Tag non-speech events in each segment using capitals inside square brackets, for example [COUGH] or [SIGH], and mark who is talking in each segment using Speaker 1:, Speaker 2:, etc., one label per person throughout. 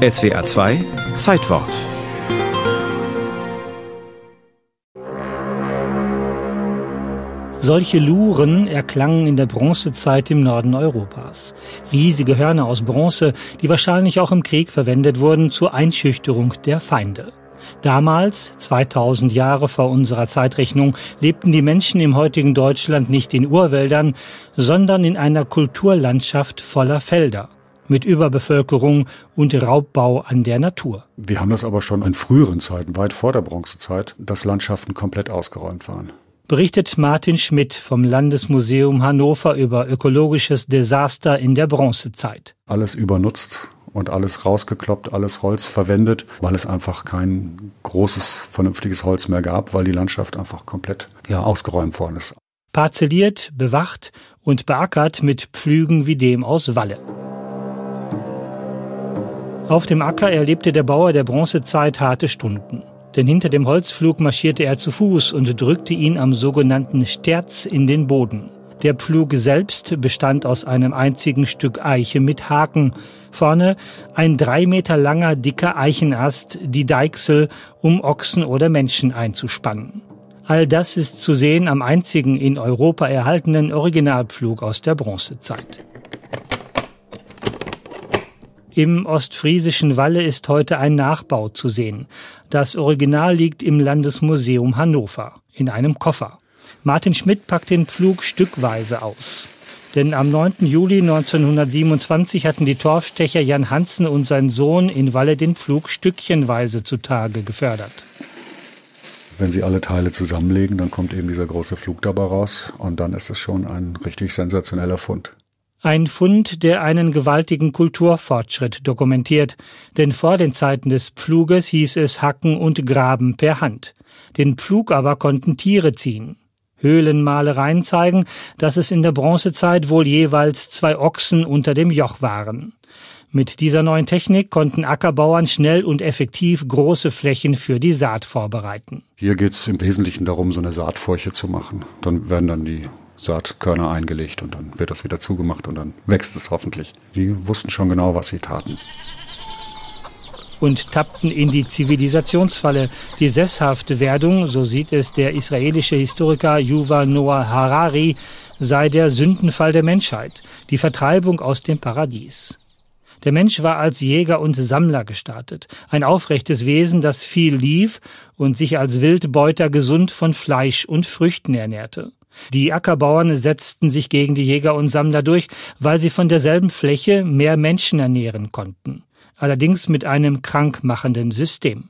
Speaker 1: SWR 2 Zeitwort
Speaker 2: Solche Luren erklangen in der Bronzezeit im Norden Europas. Riesige Hörner aus Bronze, die wahrscheinlich auch im Krieg verwendet wurden zur Einschüchterung der Feinde. Damals, 2000 Jahre vor unserer Zeitrechnung, lebten die Menschen im heutigen Deutschland nicht in Urwäldern, sondern in einer Kulturlandschaft voller Felder mit Überbevölkerung und Raubbau an der Natur.
Speaker 3: Wir haben das aber schon in früheren Zeiten, weit vor der Bronzezeit, dass Landschaften komplett ausgeräumt waren
Speaker 2: berichtet Martin Schmidt vom Landesmuseum Hannover über ökologisches Desaster in der Bronzezeit.
Speaker 3: Alles übernutzt und alles rausgekloppt, alles Holz verwendet, weil es einfach kein großes, vernünftiges Holz mehr gab, weil die Landschaft einfach komplett ja, ausgeräumt worden ist.
Speaker 2: Parzelliert, bewacht und beackert mit Pflügen wie dem aus Walle. Auf dem Acker erlebte der Bauer der Bronzezeit harte Stunden denn hinter dem Holzpflug marschierte er zu Fuß und drückte ihn am sogenannten Sterz in den Boden. Der Pflug selbst bestand aus einem einzigen Stück Eiche mit Haken. Vorne ein drei Meter langer, dicker Eichenast, die Deichsel, um Ochsen oder Menschen einzuspannen. All das ist zu sehen am einzigen in Europa erhaltenen Originalpflug aus der Bronzezeit. Im ostfriesischen Walle ist heute ein Nachbau zu sehen. Das Original liegt im Landesmuseum Hannover in einem Koffer. Martin Schmidt packt den Pflug stückweise aus. Denn am 9. Juli 1927 hatten die Torfstecher Jan Hansen und sein Sohn in Walle den Pflug stückchenweise zutage gefördert.
Speaker 3: Wenn Sie alle Teile zusammenlegen, dann kommt eben dieser große Flug dabei raus und dann ist es schon ein richtig sensationeller Fund.
Speaker 2: Ein Fund, der einen gewaltigen Kulturfortschritt dokumentiert, denn vor den Zeiten des Pfluges hieß es Hacken und Graben per Hand. Den Pflug aber konnten Tiere ziehen. Höhlenmalereien zeigen, dass es in der Bronzezeit wohl jeweils zwei Ochsen unter dem Joch waren. Mit dieser neuen Technik konnten Ackerbauern schnell und effektiv große Flächen für die Saat vorbereiten.
Speaker 3: Hier geht es im Wesentlichen darum, so eine Saatfurche zu machen. Dann werden dann die Saatkörner eingelegt und dann wird das wieder zugemacht und dann wächst es hoffentlich. Die wussten schon genau, was sie taten.
Speaker 2: Und tappten in die Zivilisationsfalle. Die sesshafte Werdung, so sieht es der israelische Historiker Yuval Noah Harari, sei der Sündenfall der Menschheit, die Vertreibung aus dem Paradies. Der Mensch war als Jäger und Sammler gestartet, ein aufrechtes Wesen, das viel lief und sich als Wildbeuter gesund von Fleisch und Früchten ernährte. Die Ackerbauern setzten sich gegen die Jäger und Sammler durch, weil sie von derselben Fläche mehr Menschen ernähren konnten. Allerdings mit einem krankmachenden System.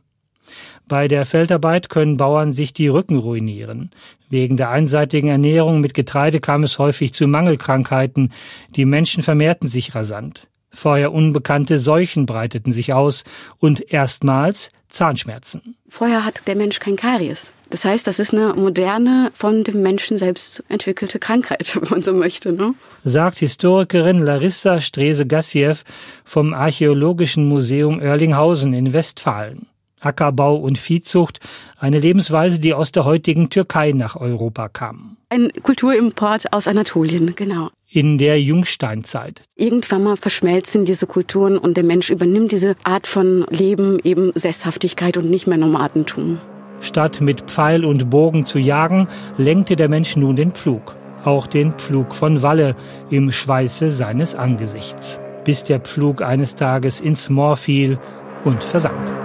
Speaker 2: Bei der Feldarbeit können Bauern sich die Rücken ruinieren. Wegen der einseitigen Ernährung mit Getreide kam es häufig zu Mangelkrankheiten. Die Menschen vermehrten sich rasant. Vorher unbekannte Seuchen breiteten sich aus und erstmals Zahnschmerzen.
Speaker 4: Vorher hat der Mensch kein Karies. Das heißt, das ist eine moderne, von dem Menschen selbst entwickelte Krankheit, [LAUGHS] wenn man so möchte. Ne?
Speaker 2: Sagt Historikerin Larissa Strese-Gassiew vom Archäologischen Museum Oerlinghausen in Westfalen. Ackerbau und Viehzucht, eine Lebensweise, die aus der heutigen Türkei nach Europa kam.
Speaker 4: Ein Kulturimport aus Anatolien, genau.
Speaker 2: In der Jungsteinzeit.
Speaker 4: Irgendwann mal verschmelzen diese Kulturen und der Mensch übernimmt diese Art von Leben, eben Sesshaftigkeit und nicht mehr Nomadentum.
Speaker 2: Statt mit Pfeil und Bogen zu jagen, lenkte der Mensch nun den Pflug. Auch den Pflug von Walle im Schweiße seines Angesichts. Bis der Pflug eines Tages ins Moor fiel und versank.